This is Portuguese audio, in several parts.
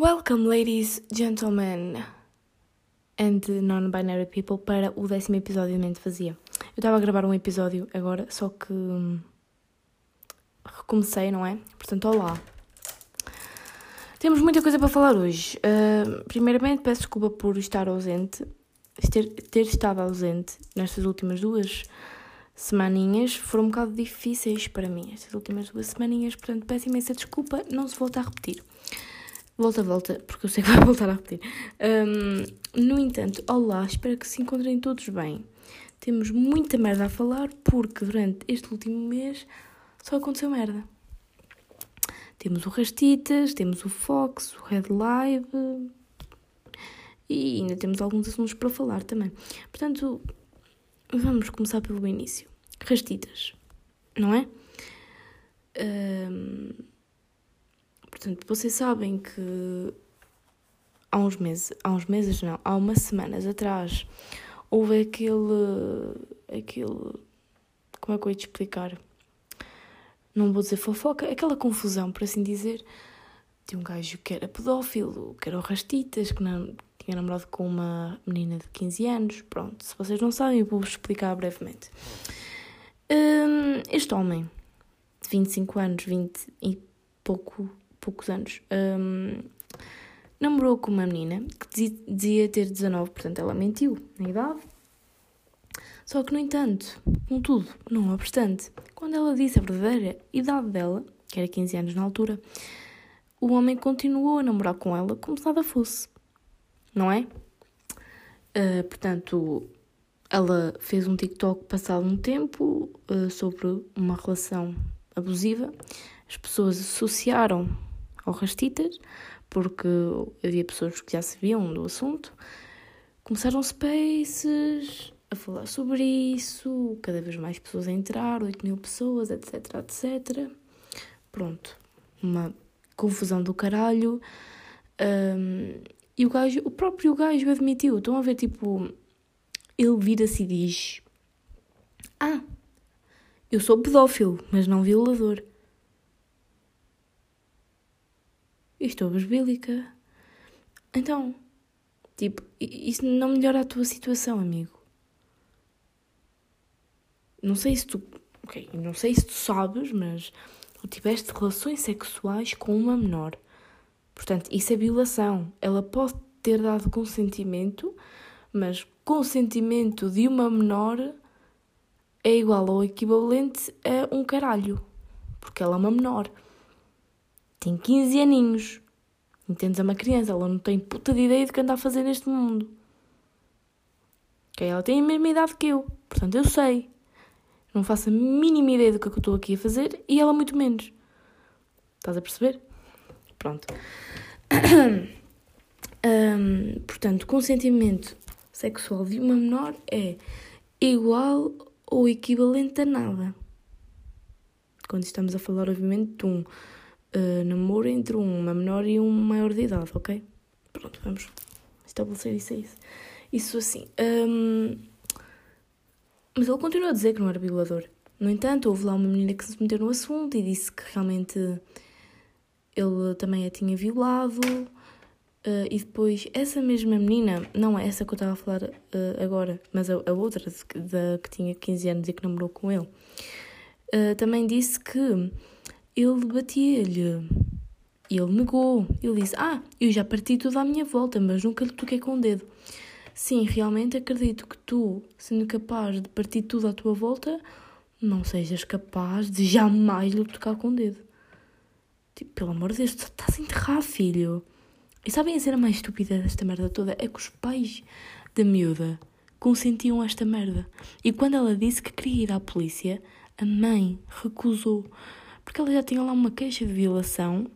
Welcome, ladies, gentlemen and non-binary people, para o décimo episódio de Mente Vazia. Eu estava a gravar um episódio agora, só que hum, recomecei, não é? Portanto, olá. Temos muita coisa para falar hoje. Uh, primeiramente, peço desculpa por estar ausente, ter, ter estado ausente nestas últimas duas semaninhas. Foram um bocado difíceis para mim, estas últimas duas semaninhas, portanto, peço imensa desculpa, não se volta a repetir. Volta, volta, porque eu sei que vai voltar a repetir. Um, no entanto, olá, espero que se encontrem todos bem. Temos muita merda a falar porque durante este último mês só aconteceu merda. Temos o Rastitas, temos o Fox, o Red Live e ainda temos alguns assuntos para falar também. Portanto, vamos começar pelo início. Rastitas, não é? Um, Portanto, vocês sabem que há uns meses, há uns meses não, há umas semanas atrás, houve aquele, aquele, como é que eu ia te explicar? Não vou dizer fofoca, aquela confusão, por assim dizer, de um gajo que era pedófilo, que era o Rastitas, que não, tinha namorado com uma menina de 15 anos. Pronto, se vocês não sabem, eu vou-vos explicar brevemente. Um, este homem, de 25 anos, 20 e pouco poucos anos, um, namorou com uma menina que dizia ter 19, portanto ela mentiu na idade. Só que, no entanto, contudo, não obstante, quando ela disse a verdadeira idade dela, que era 15 anos na altura, o homem continuou a namorar com ela como se nada fosse. Não é? Uh, portanto, ela fez um TikTok passado um tempo uh, sobre uma relação abusiva. As pessoas associaram ao Rastitas, porque havia pessoas que já sabiam do assunto. Começaram spaces a falar sobre isso, cada vez mais pessoas a entrar, 8 mil pessoas, etc, etc. Pronto, uma confusão do caralho. Um, e o gajo, o próprio gajo admitiu, estão a ver, tipo, ele vira-se e diz: Ah, eu sou pedófilo, mas não violador. Estou besbílica. Então, tipo, isso não melhora a tua situação, amigo. Não sei se tu. Ok, não sei se tu sabes, mas tu tiveste relações sexuais com uma menor. Portanto, isso é violação. Ela pode ter dado consentimento, mas consentimento de uma menor é igual ou equivalente a um caralho. Porque ela é uma menor tem 15 aninhos. Entendes? É uma criança, ela não tem puta de ideia do que anda a fazer neste mundo. Okay? Ela tem a mesma idade que eu, portanto eu sei. Não faço a mínima ideia do que, é eu estou aqui a fazer e ela muito menos. Estás a perceber? Pronto. portanto, consentimento sexual de uma menor é igual ou equivalente a nada. Quando estamos a falar, obviamente, de um uh, namoro entre uma menor e um maior de idade, ok? Pronto, vamos estabelecer isso aí. Isso assim. Um, mas ele continua a dizer que não era violador. No entanto, houve lá uma menina que se meteu no assunto e disse que realmente ele também a tinha violado. Uh, e depois, essa mesma menina, não é essa que eu estava a falar uh, agora, mas a, a outra, da, que tinha 15 anos e que namorou com ele, uh, também disse que ele batia-lhe. Ele negou. Ele disse: Ah, eu já parti tudo à minha volta, mas nunca lhe toquei com o dedo. Sim, realmente acredito que tu, sendo capaz de partir tudo à tua volta, não sejas capaz de jamais lhe tocar com o dedo. Tipo, pelo amor de Deus, tu estás a enterrar, filho. E sabem a cena mais estúpida desta merda toda? É que os pais da miúda consentiam esta merda. E quando ela disse que queria ir à polícia, a mãe recusou porque ela já tinha lá uma queixa de violação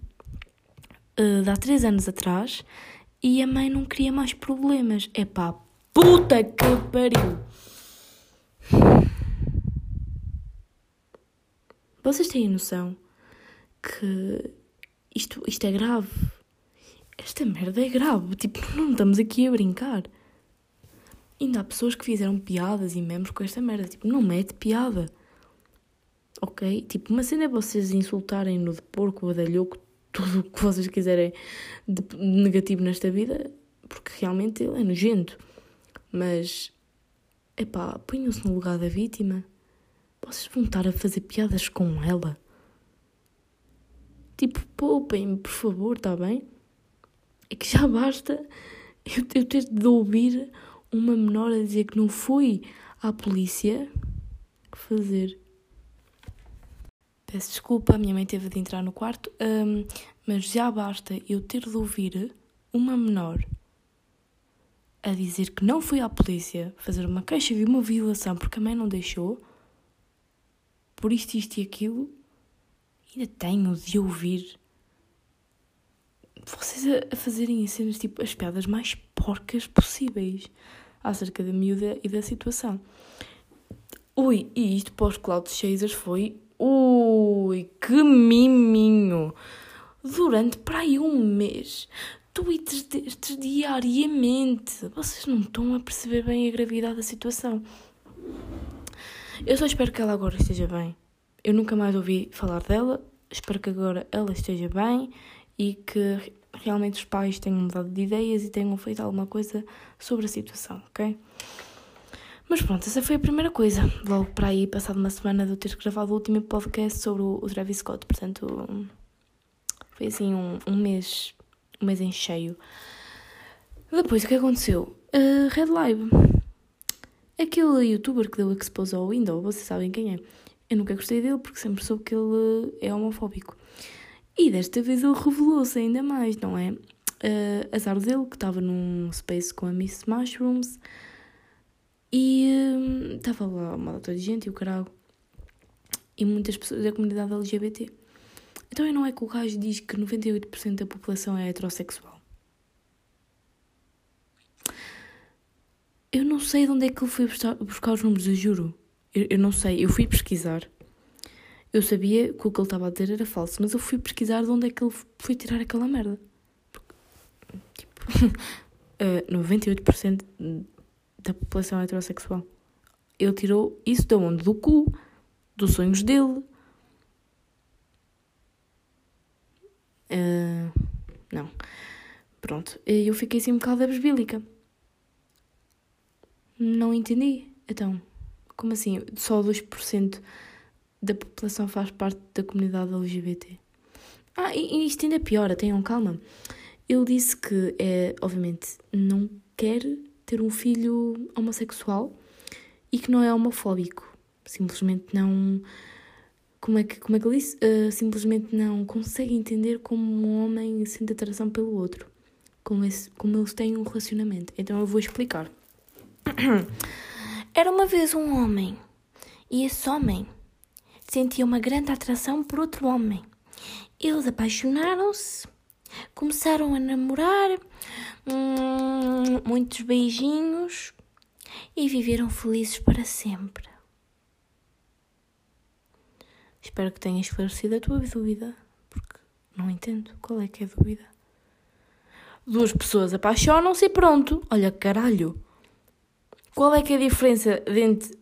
uh, de há três anos atrás e a mãe não queria mais problemas. É pá, puta que pariu! Vocês têm noção que isto, isto é grave? Esta merda é grave. Tipo, não estamos aqui a brincar. Ainda há pessoas que fizeram piadas e memes com esta merda. Tipo, não mete piada ok? Tipo, uma cena é vocês insultarem no de porco, badalhoco, tudo o que vocês quiserem de negativo nesta vida, porque realmente ele é nojento. Mas, epá, ponham-se no lugar da vítima. Vocês vão estar a fazer piadas com ela. Tipo, poupem-me, por favor, está bem? É que já basta eu, eu ter de ouvir uma menor a dizer que não fui à polícia fazer. Peço desculpa, a minha mãe teve de entrar no quarto, um, mas já basta eu ter de ouvir uma menor a dizer que não fui à polícia fazer uma queixa de uma violação porque a mãe não deixou, por isto, isto e aquilo, ainda tenho de ouvir vocês a, fazerem cenas tipo as piadas mais porcas possíveis acerca da miúda e da situação. Ui, e isto para os cloud chasers foi. Ui, que miminho! Durante para aí um mês, tweets destes diariamente. Vocês não estão a perceber bem a gravidade da situação. Eu só espero que ela agora esteja bem. Eu nunca mais ouvi falar dela. Espero que agora ela esteja bem e que realmente os pais tenham mudado de ideias e tenham feito alguma coisa sobre a situação, ok? Mas pronto, essa foi a primeira coisa. Logo para aí, passado uma semana de eu ter gravado o último podcast sobre o, Travis Scott. Portanto, foi assim um, um mês, um mês em cheio. Depois, o que aconteceu? Uh, Red Live. Aquele youtuber que deu expose ao Windows, vocês sabem quem é. Eu nunca gostei dele porque sempre soube que ele é homofóbico. E desta vez ele revelou-se ainda mais, não é? Uh, azar dele, que estava num space com a Miss Mushrooms e estava lá uma data de gente e o caralho. E muitas pessoas da comunidade LGBT. Então não é que o gajo diz que 98% da população é heterossexual. Eu não sei de onde é que ele foi buscar, buscar os números, eu juro. Eu, eu não sei, eu fui pesquisar eu sabia que o que ele estava a dizer era falso, mas eu fui pesquisar de onde é que ele foi tirar aquela merda. Porque, tipo, uh, 98% da população heterossexual. Ele tirou isso de onde? Do cu, dos sonhos dele. Uh, não. Pronto. Eu fiquei assim um bocado abesbílica. Não entendi. Então, como assim? Só 2% da população faz parte da comunidade LGBT. Ah, e, isto ainda é piora, tenham calma. Ele disse que é, obviamente, não quer ter um filho homossexual e que não é homofóbico. Simplesmente não. Como é que, como é que ele disse? Uh, simplesmente não consegue entender como um homem sente atração pelo outro. Como, esse, como eles têm um relacionamento. Então eu vou explicar. Era uma vez um homem. E esse homem sentia uma grande atração por outro homem. Eles apaixonaram-se, começaram a namorar, hum, muitos beijinhos e viveram felizes para sempre. Espero que tenha esclarecido a tua dúvida, porque não entendo qual é que é a dúvida. Duas pessoas apaixonam-se e pronto. Olha, caralho. Qual é que é a diferença entre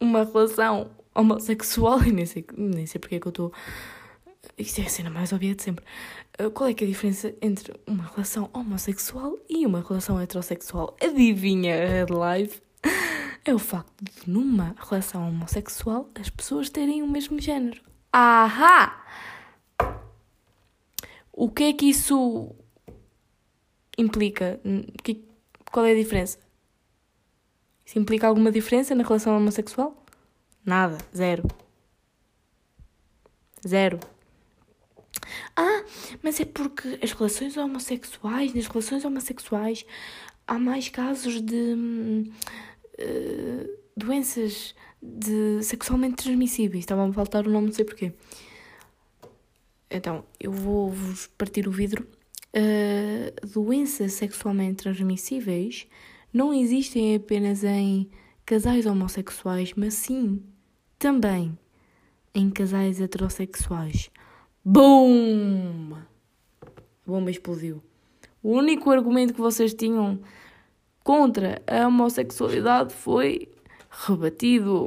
uma relação homossexual, e nem sei, nem sei porque é que eu estou. Isto é a cena mais óbvia de sempre. Uh, qual é que é a diferença entre uma relação homossexual e uma relação heterossexual? Adivinha live? É o facto de, numa relação homossexual, as pessoas terem o mesmo género. Ahá! O que é que isso implica? Qual é a diferença? Isso implica alguma diferença na relação homossexual? Nada. Zero. Zero. Ah, mas é porque as relações homossexuais, nas relações homossexuais, há mais casos de uh, doenças de sexualmente transmissíveis. Estava a faltar o nome, não sei porquê. Então, eu vou-vos partir o vidro. Uh, doenças sexualmente transmissíveis não existem apenas em casais homossexuais, mas sim também em casais heterossexuais. Boom! A bomba explodiu. O único argumento que vocês tinham contra a homossexualidade foi rebatido.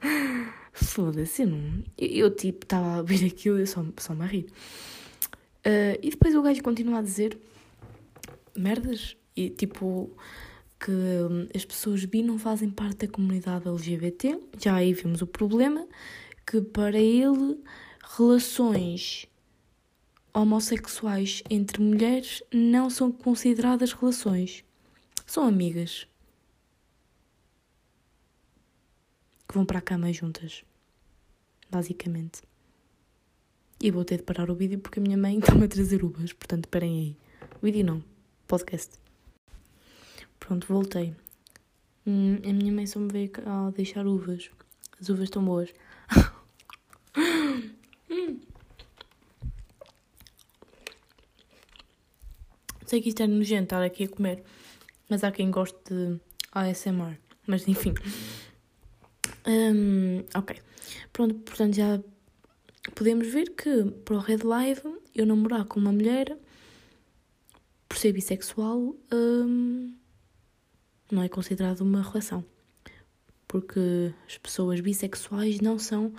Foda-se, eu não. Eu, eu tipo, estava a ouvir aquilo e só, só me a rir. Uh, e depois o gajo continua a dizer merdas e tipo que as pessoas bi não fazem parte da comunidade LGBT. Já aí vimos o problema que para ele relações homossexuais entre mulheres não são consideradas relações. São amigas. Que vão para a cama juntas. Basicamente. E vou ter de parar o vídeo porque a minha mãe está-me a trazer uvas. Portanto, parem aí. Vídeo não. Podcast. Pronto, voltei. Hum, a minha mãe só me veio a deixar uvas. As uvas estão boas. Sei que isto é nojento estar aqui a comer, mas há quem goste de ASMR. Mas enfim. Um, ok. Pronto, portanto já podemos ver que para o Red Live eu namorar com uma mulher por ser bissexual um, não é considerado uma relação. Porque as pessoas bissexuais não são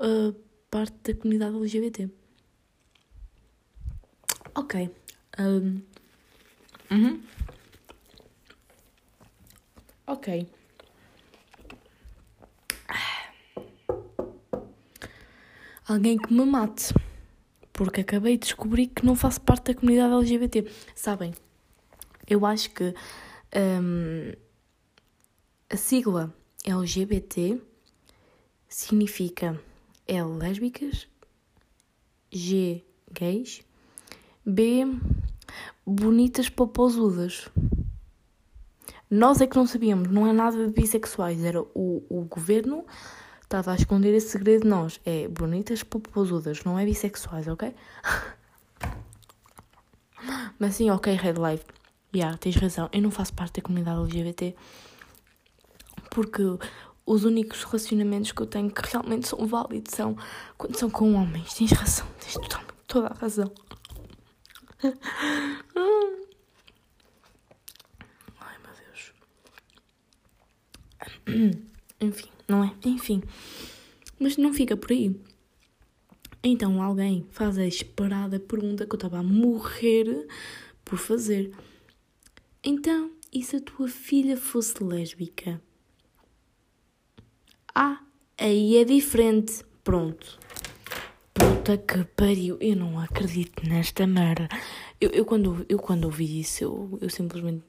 uh, parte da comunidade LGBT. Ok. Um, Uhum. Ok. Alguém que me mate. Porque acabei de descobrir que não faço parte da comunidade LGBT. Sabem? Eu acho que um, a sigla LGBT significa L lésbicas, G gays, B bonitas popozudas. Nós é que não sabíamos, não é nada de bissexuais, era o, o governo estava a esconder esse segredo de nós. É bonitas popozudas, não é bissexuais, ok? Mas sim, ok, Red Life. Yeah, tens razão, eu não faço parte da comunidade LGBT porque os únicos relacionamentos que eu tenho que realmente são válidos são quando são com homens. Tens razão, tens totalmente toda a razão. Ai meu Deus. Enfim, não é? Enfim. Mas não fica por aí. Então alguém faz a esperada pergunta que eu estava a morrer por fazer. Então, e se a tua filha fosse lésbica? Ah, aí é diferente. Pronto. Puta que pariu, eu não acredito nesta merda. Eu, eu, quando, eu quando ouvi isso, eu, eu simplesmente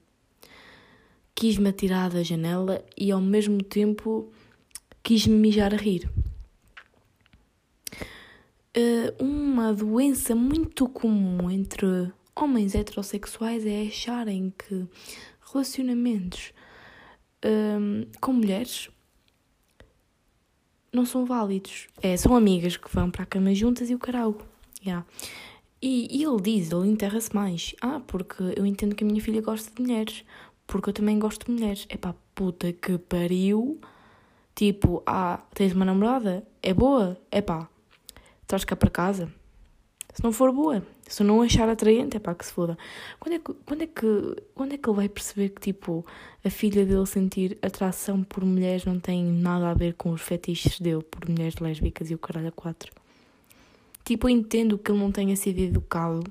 quis-me atirar da janela e ao mesmo tempo quis-me mijar a rir. Uh, uma doença muito comum entre homens heterossexuais é acharem que relacionamentos uh, com mulheres não são válidos. É, são amigas que vão para a cama juntas e o caralho. Yeah. E, e ele diz, ele enterra-se mais. Ah, porque eu entendo que a minha filha gosta de mulheres. Porque eu também gosto de mulheres. É pá, puta que pariu. Tipo, ah, tens uma namorada? É boa? É pá, traz cá para casa. Se não for boa, se não achar atraente, é pá, que se foda. Quando é que, quando, é que, quando é que ele vai perceber que, tipo, a filha dele sentir atração por mulheres não tem nada a ver com os fetiches dele por mulheres lésbicas e o caralho a quatro? Tipo, eu entendo que ele não tenha sido educado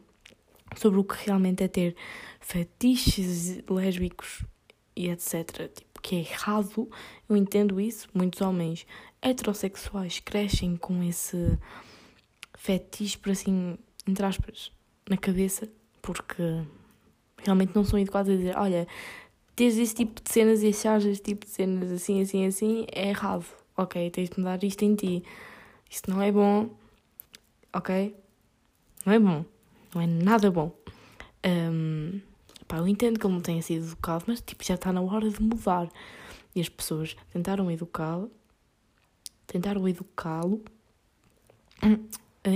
sobre o que realmente é ter fetiches lésbicos e etc. Tipo, que é errado. Eu entendo isso. Muitos homens heterossexuais crescem com esse fetiche, por assim, entre aspas, na cabeça, porque realmente não são educados a dizer: olha, teres esse tipo de cenas e achares esse tipo de cenas assim, assim, assim, é errado. Ok, tens de mudar isto em ti. Isto não é bom. Ok? Não é bom. Não é nada bom. Um, pá, eu entendo que ele não tenha sido educado, mas tipo, já está na hora de mudar. E as pessoas tentaram educá-lo. Tentaram educá-lo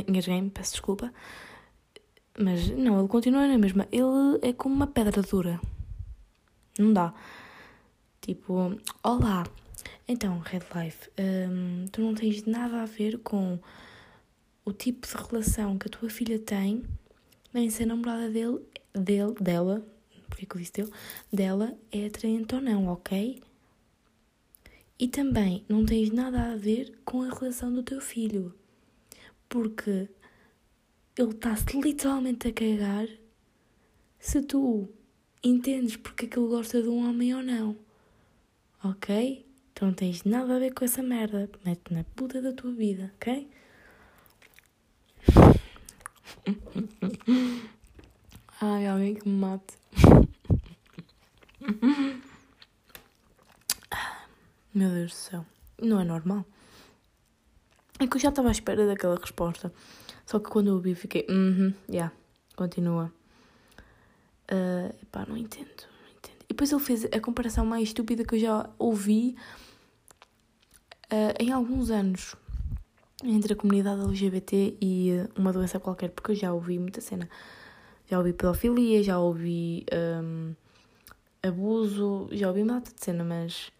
engasguei-me, peço desculpa. Mas não, ele continua na mesma. Ele é como uma pedra dura. Não dá. Tipo, olá. Então, Red Life, hum, tu não tens nada a ver com o tipo de relação que a tua filha tem, nem se a namorada dele, dele dela, porque que eu disse dele, dela é atraente ou não, ok? E também não tens nada a ver com a relação do teu filho porque ele está-se literalmente a cagar se tu entendes porque é que ele gosta de um homem ou não. Ok? Tu não tens nada a ver com essa merda. Mete na puta da tua vida, ok? Ai, alguém que me mate. Meu Deus do céu. Não é normal. É que eu já estava à espera daquela resposta. Só que quando eu ouvi fiquei, uhum, -huh, já, yeah, continua. Uh, epá, não entendo, não entendo. E depois ele fez a comparação mais estúpida que eu já ouvi uh, em alguns anos entre a comunidade LGBT e uma doença qualquer, porque eu já ouvi muita cena. Já ouvi pedofilia, já ouvi um, abuso, já ouvi uma de cena, mas.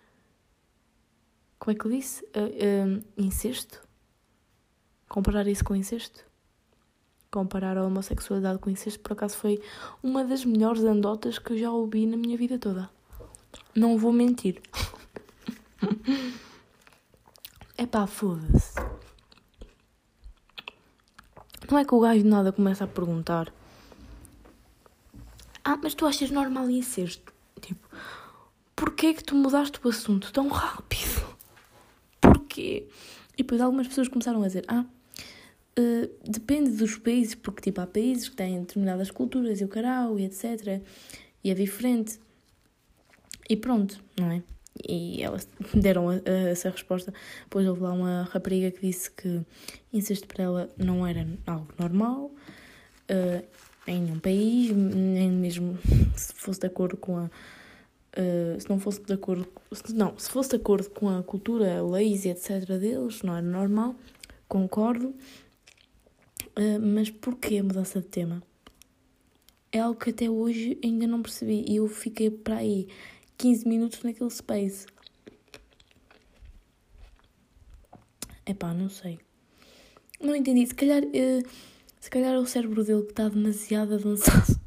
Como é que eu disse? Uh, uh, incesto? Comparar isso com incesto? Comparar a homossexualidade com incesto, por acaso, foi uma das melhores andotas que eu já ouvi na minha vida toda. Não vou mentir. É foda-se. Não é que o gajo de nada começa a perguntar: Ah, mas tu achas normal incesto? Tipo, porquê é que tu mudaste o assunto tão rápido? Porquê? E depois algumas pessoas começaram a dizer: Ah, uh, depende dos países, porque tipo, há países que têm determinadas culturas e o carau e etc. E é diferente. E pronto, não é? E elas deram a, a, essa resposta. Depois houve lá uma rapariga que disse que incesto para ela não era algo normal uh, em nenhum país, nem mesmo se fosse de acordo com a. Uh, se não fosse de acordo. Se, não, se fosse de acordo com a cultura, leis e etc. deles, não era normal. Concordo. Uh, mas porquê a mudança de tema? É algo que até hoje ainda não percebi. E eu fiquei para aí 15 minutos naquele space. Epá, não sei. Não entendi. Se calhar, uh, se calhar é o cérebro dele que está demasiado avançado.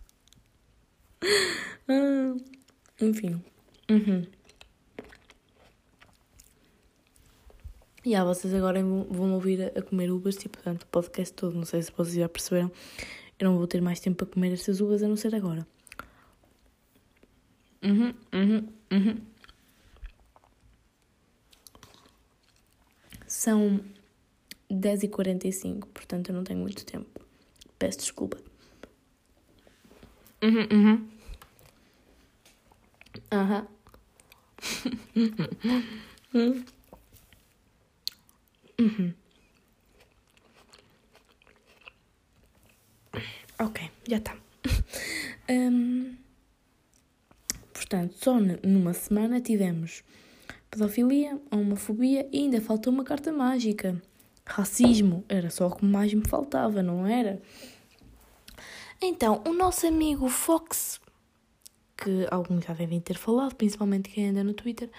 ah, enfim. Uhum. E yeah, vocês agora vão ouvir a comer uvas, tipo, portanto, o podcast todo. Não sei se vocês já perceberam. Eu não vou ter mais tempo para comer estas uvas a não ser agora. Uhum, uhum, uhum. São 10h45, portanto eu não tenho muito tempo. Peço desculpa. Uhum, uhum. Aham. Uhum. uhum. Ok, já está. Um, Portanto, só numa semana tivemos pedofilia, homofobia e ainda faltou uma carta mágica. Racismo, era só o que mais me faltava, não era? Então, o nosso amigo Fox, que alguns já devem ter falado, principalmente quem anda no Twitter,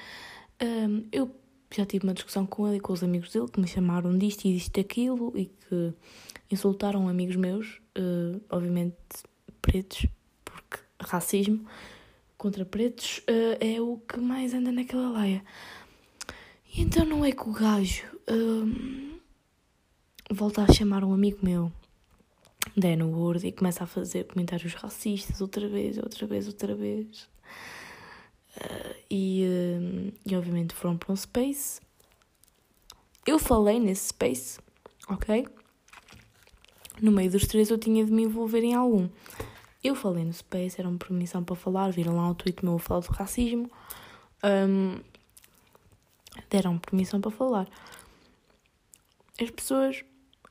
um, eu já tive uma discussão com ele e com os amigos dele que me chamaram disto e disto aquilo e que insultaram amigos meus, uh, obviamente pretos, porque racismo contra pretos uh, é o que mais anda naquela laia. E então não é que o gajo uh, volta a chamar um amigo meu, Dan Ward, e começa a fazer comentários racistas outra vez, outra vez, outra vez. Uh, e, uh, e obviamente foram para um space. Eu falei nesse space, ok? No meio dos três eu tinha de me envolver em algum. Eu falei no Space, era uma permissão para falar, viram lá o tweet meu a falar do racismo. Um, deram permissão para falar. As pessoas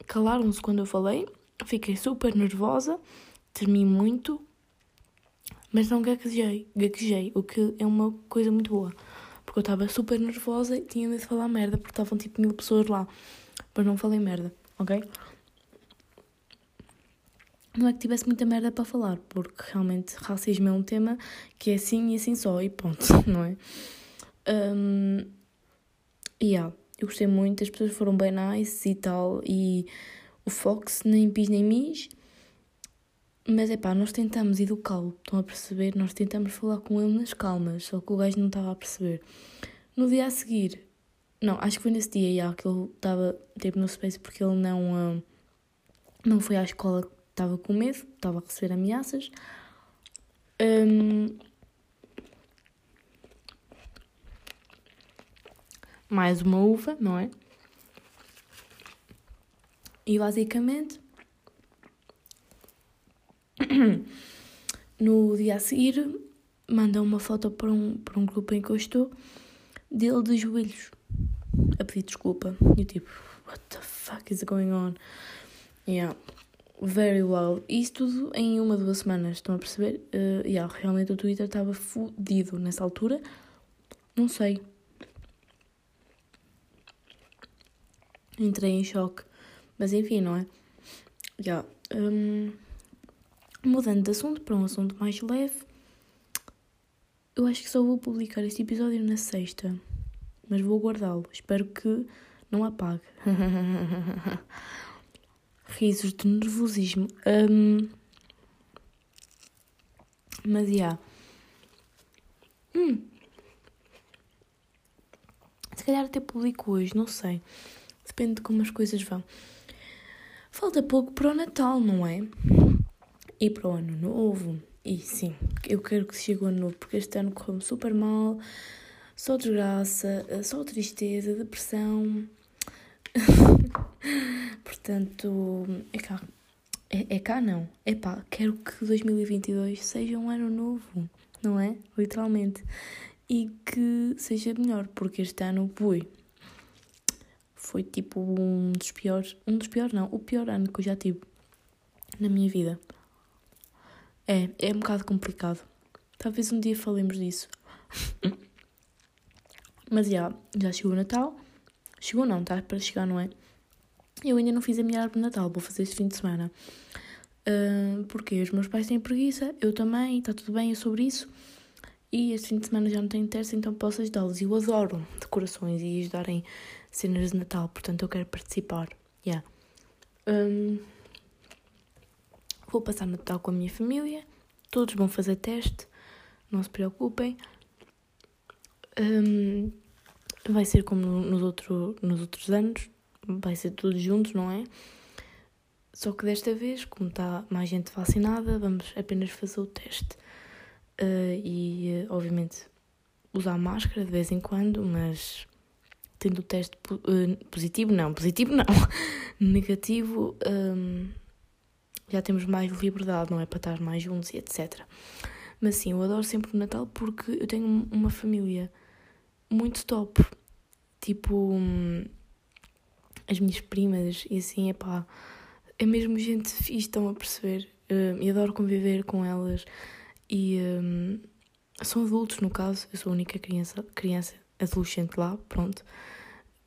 calaram-se quando eu falei, fiquei super nervosa, tremi muito, mas não gaguejei, gaguejei, o que é uma coisa muito boa. Porque eu estava super nervosa e tinha medo de falar merda, porque estavam tipo mil pessoas lá. Mas não falei merda, ok? não é que tivesse muita merda para falar, porque realmente racismo é um tema que é assim e assim só, e ponto, não é? Um, e yeah, eu gostei muito, as pessoas foram bem nice e tal, e o Fox nem pis nem mis, mas é pá, nós tentamos educá-lo, estão a perceber? Nós tentamos falar com ele nas calmas, só que o gajo não estava a perceber. No dia a seguir, não, acho que foi nesse dia yeah, que ele estava tipo no space porque ele não. Uh, Não foi à escola, estava com medo, estava a receber ameaças. Um, mais uma uva, não é? E basicamente, no dia a seguir, mandam uma foto para um, para um grupo em que eu estou, dele de joelhos, a pedir desculpa. E eu tipo, what the fuck is going on? Yeah, very well. Isso tudo em uma, duas semanas, estão a perceber? Uh, yeah, realmente o Twitter estava fodido nessa altura. Não sei. Entrei em choque. Mas enfim, não é? Yeah. Um, mudando de assunto para um assunto mais leve. Eu acho que só vou publicar este episódio na sexta. Mas vou guardá-lo. Espero que não apague. Risos de nervosismo. Um, mas já. Yeah. Hum. Se calhar até publico hoje, não sei. Depende de como as coisas vão. Falta pouco para o Natal, não é? E para o Ano Novo. E sim, eu quero que chegue o Ano Novo, porque este ano correu-me super mal. Só desgraça, só tristeza, depressão. Portanto, é cá. É, é cá não. É pá, quero que 2022 seja um ano novo, não é? Literalmente. E que seja melhor, porque este ano, fui foi tipo um dos piores, um dos piores não, o pior ano que eu já tive na minha vida. É, é um bocado complicado. Talvez um dia falemos disso. Mas já, já chegou o Natal. Chegou não, está para chegar, não é? Eu ainda não fiz a minha árvore de Natal, vou fazer este fim de semana. Uh, porque os meus pais têm preguiça, eu também, está tudo bem, é sobre isso. E este fim de semana já não tenho terça, então posso ajudá-los. Eu adoro decorações e ajudarem cenas de Natal, portanto eu quero participar. Yeah. Um, vou passar Natal com a minha família, todos vão fazer teste, não se preocupem. Um, vai ser como nos, outro, nos outros anos, vai ser todos juntos, não é? Só que desta vez, como está mais gente vacinada, vamos apenas fazer o teste. Uh, e, uh, obviamente, usar máscara de vez em quando, mas tendo o teste uh, positivo, não, positivo não, negativo, um, já temos mais liberdade, não é? Para estar mais juntos e etc. Mas sim, eu adoro sempre o Natal porque eu tenho uma família muito top. Tipo, um, as minhas primas e assim, é pá, é mesmo gente fixe, estão a perceber. Um, e adoro conviver com elas. E um, são adultos, no caso, eu sou a única criança, criança adolescente lá, pronto.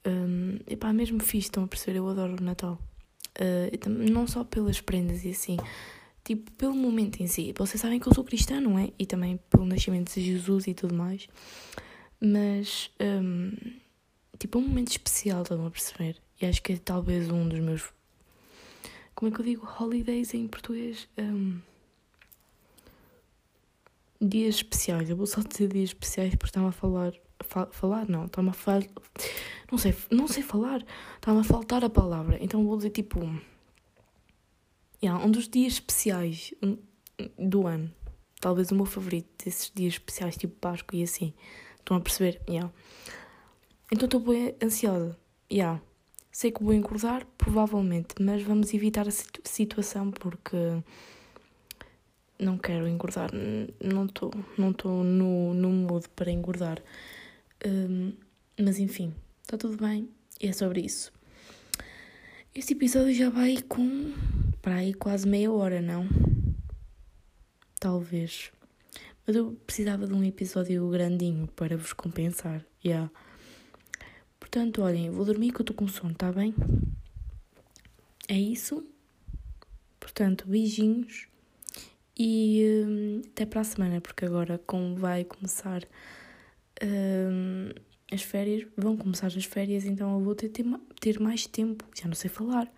Um, epá, mesmo fiz, estão a perceber, eu adoro o Natal. Uh, não só pelas prendas e assim, tipo, pelo momento em si. Vocês sabem que eu sou cristã, não é? E também pelo nascimento de Jesus e tudo mais. Mas, um, tipo, é um momento especial, estão a perceber? E acho que é talvez um dos meus. Como é que eu digo? Holidays em português? Um, dias especiais. Eu vou só dizer dias especiais porque estava a falar fa falar, não, está-me a fal... não sei, não sei falar, está-me a faltar a palavra, então vou dizer tipo, yeah, um dos dias especiais do ano, talvez o meu favorito desses dias especiais, tipo Páscoa e assim, estão a perceber? Yeah. Então estou bem ansiosa, yeah. sei que vou engordar, provavelmente, mas vamos evitar a situ situação porque não quero engordar, não estou não no, no mood para engordar. Um, mas enfim, está tudo bem e é sobre isso. Este episódio já vai com para aí quase meia hora, não? Talvez. Mas eu precisava de um episódio grandinho para vos compensar. Yeah. Portanto, olhem, vou dormir que eu estou com sono, tá bem? É isso. Portanto, beijinhos e hum, até para a semana, porque agora como vai começar um, as férias, vão começar as férias, então eu vou ter, ter, ter mais tempo. Já não sei falar.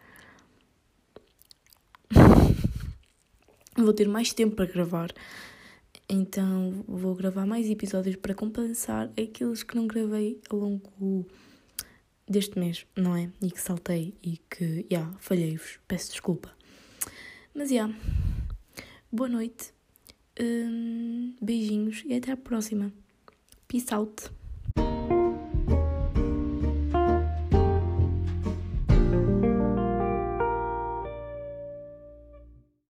vou ter mais tempo para gravar. Então vou gravar mais episódios para compensar aqueles que não gravei ao longo deste mês, não é? E que saltei e que, já, yeah, falhei-vos. Peço desculpa. Mas já. Yeah. Boa noite. Um, beijinhos e até a próxima. Peace out.